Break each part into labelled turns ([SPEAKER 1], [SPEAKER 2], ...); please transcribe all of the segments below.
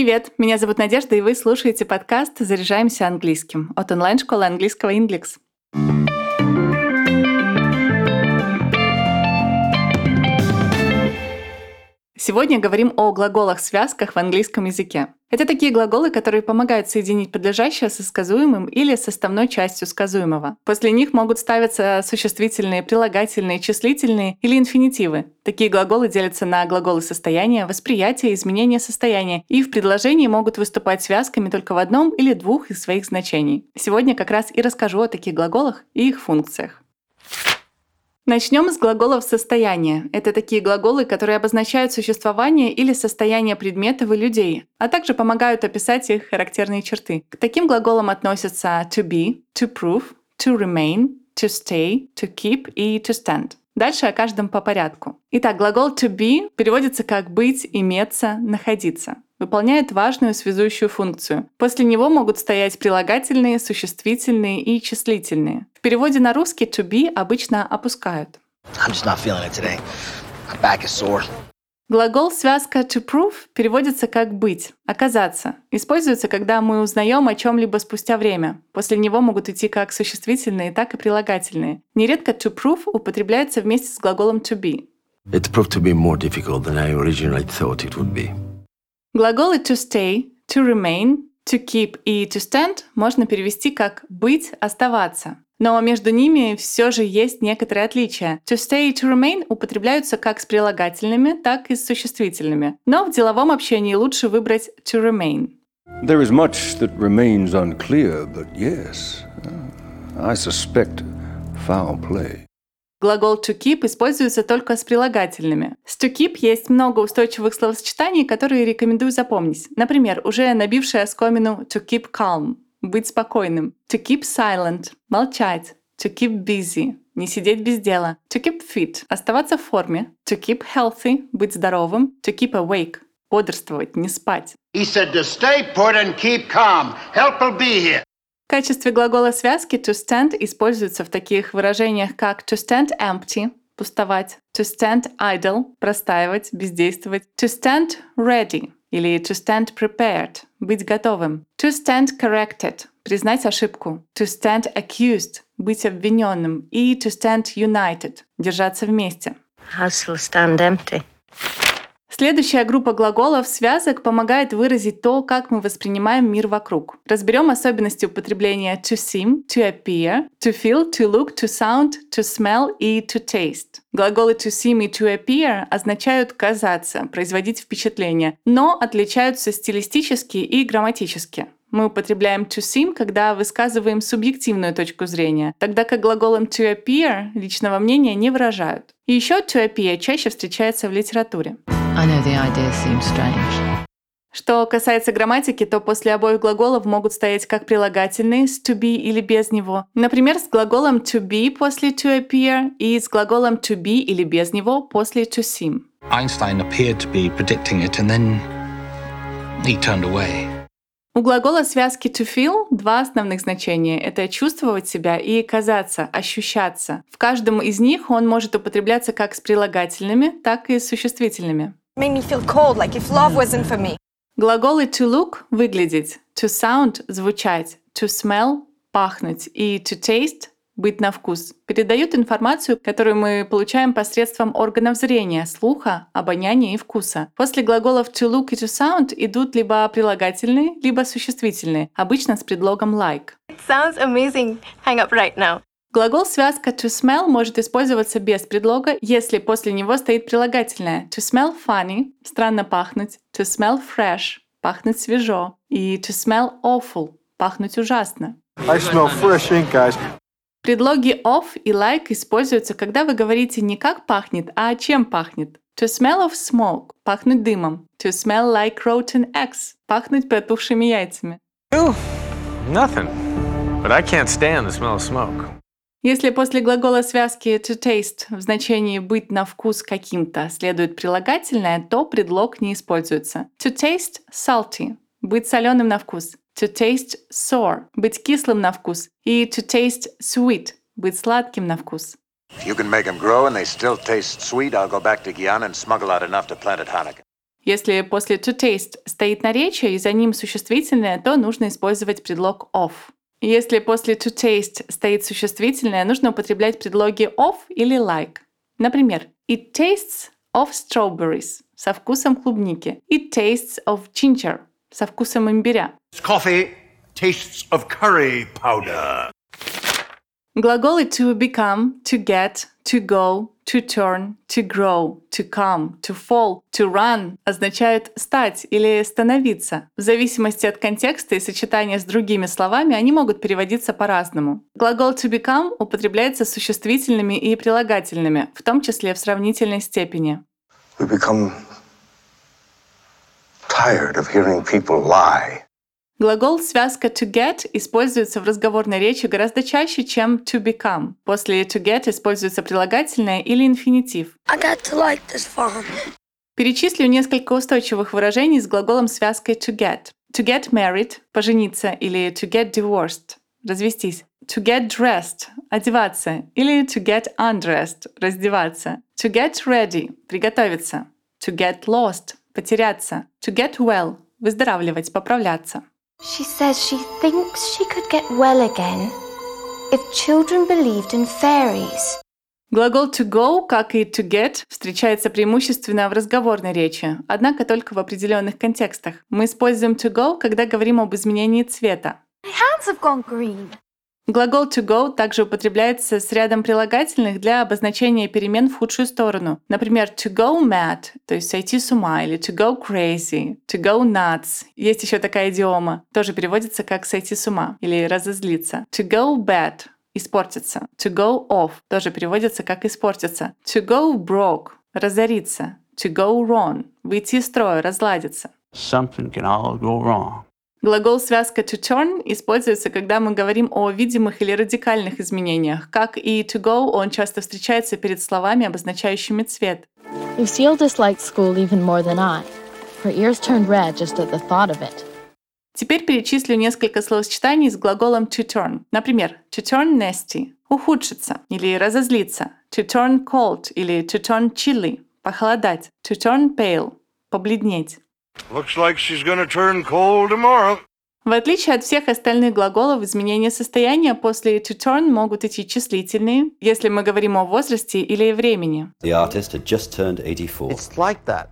[SPEAKER 1] Привет, меня зовут Надежда, и вы слушаете подкаст «Заряжаемся английским» от онлайн-школы английского Inglix. Сегодня говорим о глаголах-связках в английском языке. Это такие глаголы, которые помогают соединить подлежащее со сказуемым или составной частью сказуемого. После них могут ставиться существительные, прилагательные, числительные или инфинитивы. Такие глаголы делятся на глаголы состояния, восприятия, изменения состояния и в предложении могут выступать связками только в одном или двух из своих значений. Сегодня как раз и расскажу о таких глаголах и их функциях. Начнем с глаголов состояния. Это такие глаголы, которые обозначают существование или состояние предметов и людей, а также помогают описать их характерные черты. К таким глаголам относятся to be, to prove, to remain, to stay, to keep и to stand. Дальше о каждом по порядку. Итак, глагол to be переводится как быть, иметься, находиться выполняет важную связующую функцию. После него могут стоять прилагательные, существительные и числительные. В переводе на русский to be обычно опускают. Глагол связка to prove переводится как быть, оказаться. Используется, когда мы узнаем о чем-либо спустя время. После него могут идти как существительные, так и прилагательные. Нередко to prove употребляется вместе с глаголом to be. It proved to be more difficult than I originally thought it would be. Глаголы to stay, to remain, to keep и to stand можно перевести как «быть», «оставаться». Но между ними все же есть некоторые отличия. To stay и to remain употребляются как с прилагательными, так и с существительными. Но в деловом общении лучше выбрать to remain. There is much that remains unclear, but yes, I suspect foul play. Глагол to keep используется только с прилагательными. С to keep есть много устойчивых словосочетаний, которые рекомендую запомнить. Например, уже набившая оскомину to keep calm – быть спокойным. To keep silent – молчать. To keep busy – не сидеть без дела. To keep fit – оставаться в форме. To keep healthy – быть здоровым. To keep awake – бодрствовать, не спать. He said to stay put and keep calm. Help will be here. В качестве глагола связки to stand используется в таких выражениях, как to stand empty – пустовать, to stand idle – простаивать, бездействовать, to stand ready или to stand prepared – быть готовым, to stand corrected – признать ошибку, to stand accused – быть обвиненным и to stand united – держаться вместе. House will stand empty. Следующая группа глаголов связок помогает выразить то, как мы воспринимаем мир вокруг. Разберем особенности употребления to seem, to appear, to feel, to look, to sound, to smell и to taste. Глаголы to seem и to appear означают казаться, производить впечатление, но отличаются стилистически и грамматически. Мы употребляем to seem, когда высказываем субъективную точку зрения, тогда как глаголом to appear личного мнения не выражают. И еще to appear чаще встречается в литературе. I know the idea seems strange. Что касается грамматики, то после обоих глаголов могут стоять как прилагательные с to be или без него. Например, с глаголом to be после to appear и с глаголом to be или без него после to seem. Einstein appeared to be predicting it and then he turned away. У глагола связки to feel два основных значения. Это чувствовать себя и казаться, ощущаться. В каждом из них он может употребляться как с прилагательными, так и с существительными. Cold, like. Глаголы to look – выглядеть, to sound – звучать, to smell – пахнуть и to taste – быть на вкус передают информацию, которую мы получаем посредством органов зрения, слуха, обоняния и вкуса. После глаголов to look и to sound идут либо прилагательные, либо существительные, обычно с предлогом like. It sounds amazing. Hang up right now. Глагол связка to smell может использоваться без предлога, если после него стоит прилагательное to smell funny – странно пахнуть, to smell fresh – пахнуть свежо, и to smell awful – пахнуть ужасно. I smell fresh ink, guys. Предлоги of и like используются, когда вы говорите не как пахнет, а чем пахнет. To smell of smoke – пахнуть дымом. To smell like rotten eggs – пахнуть протухшими яйцами. Nothing. But I can't stand the smell of smoke. Если после глагола связки to taste в значении быть на вкус каким-то следует прилагательное, то предлог не используется. To taste salty – быть соленым на вкус. To taste sour – быть кислым на вкус. И to taste sweet – быть сладким на вкус. If you can make them grow and they still taste sweet, I'll go back to Guyana and smuggle out enough to plant at Hanukkah. Если после to taste стоит наречие и за ним существительное, то нужно использовать предлог of. Если после to taste стоит существительное, нужно употреблять предлоги of или like. Например, it tastes of strawberries со вкусом клубники. It tastes of ginger со вкусом имбиря.
[SPEAKER 2] Coffee tastes of curry powder.
[SPEAKER 1] Глаголы to become, to get, to go, to turn, to grow, to come, to fall, to run означают стать или становиться. В зависимости от контекста и сочетания с другими словами они могут переводиться по-разному. Глагол to become употребляется с существительными и прилагательными, в том числе в сравнительной степени.
[SPEAKER 3] We become tired of hearing people lie.
[SPEAKER 1] Глагол связка to get используется в разговорной речи гораздо чаще, чем to become. После to get используется прилагательное или инфинитив.
[SPEAKER 4] I got to like this farm.
[SPEAKER 1] Перечислю несколько устойчивых выражений с глаголом связкой to get. To get married – пожениться или to get divorced – развестись. To get dressed – одеваться или to get undressed – раздеваться. To get ready – приготовиться. To get lost – потеряться. To get well – выздоравливать, поправляться.
[SPEAKER 5] She says she thinks she could get well again if children believed in fairies.
[SPEAKER 1] Глагол to go, как и to get, встречается преимущественно в разговорной речи, однако только в определенных контекстах. Мы используем to go, когда говорим об изменении цвета.
[SPEAKER 5] My hands have gone green.
[SPEAKER 1] Глагол to go также употребляется с рядом прилагательных для обозначения перемен в худшую сторону. Например, to go mad, то есть сойти с ума, или to go crazy, to go nuts. Есть еще такая идиома, тоже переводится как сойти с ума или разозлиться. To go bad – испортиться. To go off тоже переводится как испортиться. To go broke – разориться. To go wrong – выйти из строя, разладиться.
[SPEAKER 6] Something can all go wrong.
[SPEAKER 1] Глагол связка to turn используется, когда мы говорим о видимых или радикальных изменениях. Как и to go, он часто встречается перед словами, обозначающими цвет.
[SPEAKER 7] Lucille disliked school even more than I. Her ears turned red just at the thought of it.
[SPEAKER 1] Теперь перечислю несколько словосочетаний с глаголом to turn. Например, to turn nasty – ухудшиться или разозлиться. To turn cold или to turn chilly – похолодать. To turn pale – побледнеть.
[SPEAKER 2] Looks like she's gonna turn cold tomorrow.
[SPEAKER 1] В отличие от всех остальных глаголов, изменения состояния после to turn могут идти числительные, если мы говорим о возрасте или времени.
[SPEAKER 8] The artist had just turned 84.
[SPEAKER 9] It's like that.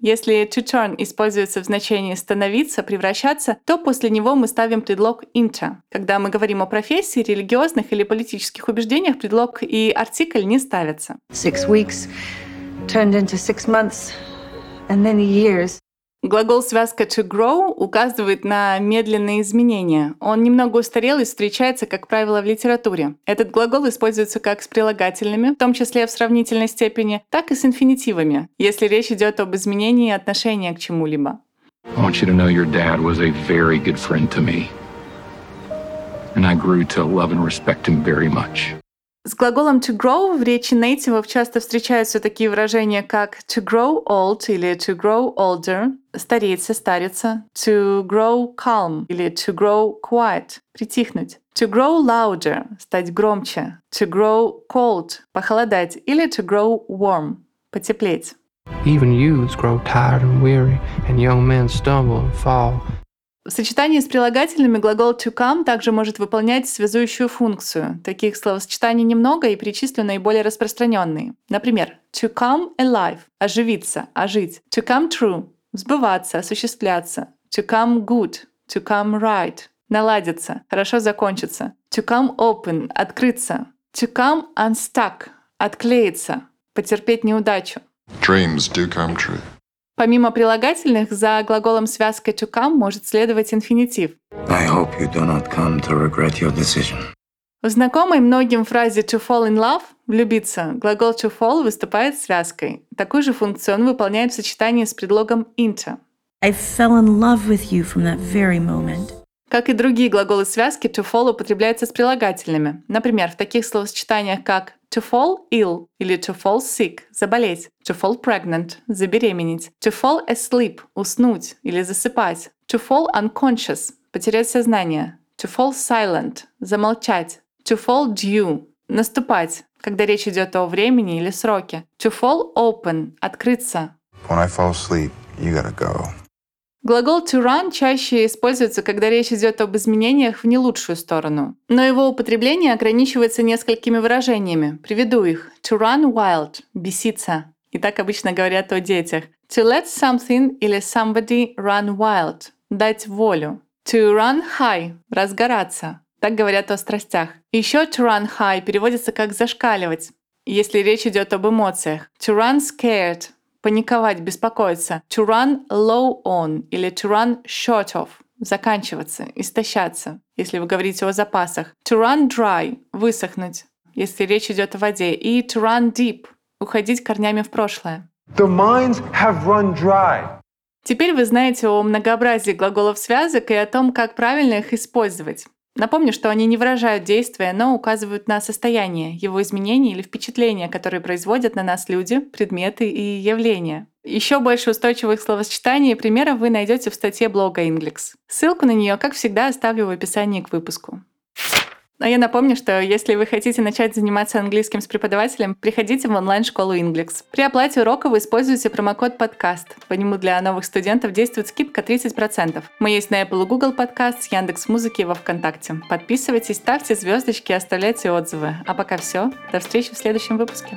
[SPEAKER 1] Если to turn используется в значении становиться, превращаться, то после него мы ставим предлог into. Когда мы говорим о профессии, религиозных или политических убеждениях, предлог и артикль не ставятся.
[SPEAKER 10] Six weeks turned into six months and then years.
[SPEAKER 1] Глагол связка to grow указывает на медленные изменения. Он немного устарел и встречается, как правило, в литературе. Этот глагол используется как с прилагательными, в том числе в сравнительной степени, так и с инфинитивами, если речь идет об изменении отношения к чему-либо.
[SPEAKER 11] And I grew to love and respect him very much.
[SPEAKER 1] С глаголом to grow в речи нейтивов часто встречаются такие выражения, как to grow old или to grow older, стареть, состариться, to grow calm или to grow quiet, притихнуть, to grow louder, стать громче, to grow cold, похолодать, или to grow warm, потеплеть.
[SPEAKER 9] Even youths grow tired and weary, and young men stumble and fall.
[SPEAKER 1] В сочетании с прилагательными глагол to come также может выполнять связующую функцию. Таких словосочетаний немного и перечислю наиболее распространенные. Например, to come alive – оживиться, ожить. To come true – сбываться, осуществляться. To come good – to come right – наладиться, хорошо закончиться. To come open – открыться. To come unstuck – отклеиться, потерпеть неудачу.
[SPEAKER 12] Dreams do come true.
[SPEAKER 1] Помимо прилагательных, за глаголом связкой to come может следовать инфинитив.
[SPEAKER 3] I hope you do not come to regret your decision.
[SPEAKER 1] В знакомой многим фразе to fall in love – влюбиться, глагол to fall выступает связкой. Такую же функцию он выполняет в сочетании с предлогом into.
[SPEAKER 10] I fell in love with you from that very moment.
[SPEAKER 1] Как и другие глаголы связки, to fall употребляется с прилагательными. Например, в таких словосочетаниях, как to fall ill или to fall sick – заболеть, to fall pregnant – забеременеть, to fall asleep – уснуть или засыпать, to fall unconscious – потерять сознание, to fall silent – замолчать, to fall due – наступать, когда речь идет о времени или сроке, to fall open – открыться.
[SPEAKER 12] When I fall asleep,
[SPEAKER 3] You gotta go.
[SPEAKER 1] Глагол to run чаще используется, когда речь идет об изменениях в не лучшую сторону. Но его употребление ограничивается несколькими выражениями. Приведу их. To run wild – беситься. И так обычно говорят о детях. To let something или somebody run wild – дать волю. To run high – разгораться. Так говорят о страстях. Еще to run high переводится как зашкаливать, если речь идет об эмоциях. To run scared паниковать, беспокоиться. To run low on или to run short of – заканчиваться, истощаться, если вы говорите о запасах. To run dry – высохнуть, если речь идет о воде. И to run deep – уходить корнями в прошлое.
[SPEAKER 13] The mines have run dry.
[SPEAKER 1] Теперь вы знаете о многообразии глаголов связок и о том, как правильно их использовать. Напомню, что они не выражают действия, но указывают на состояние, его изменения или впечатления, которые производят на нас люди, предметы и явления. Еще больше устойчивых словосочетаний и примеров вы найдете в статье блога Inglix. Ссылку на нее, как всегда, оставлю в описании к выпуску. А я напомню, что если вы хотите начать заниматься английским с преподавателем, приходите в онлайн-школу Inglix. При оплате урока вы используете промокод подкаст. По нему для новых студентов действует скидка 30%. Мы есть на Apple и Google Podcast, Яндекс Музыки и во Вконтакте. Подписывайтесь, ставьте звездочки, оставляйте отзывы. А пока все. До встречи в следующем выпуске.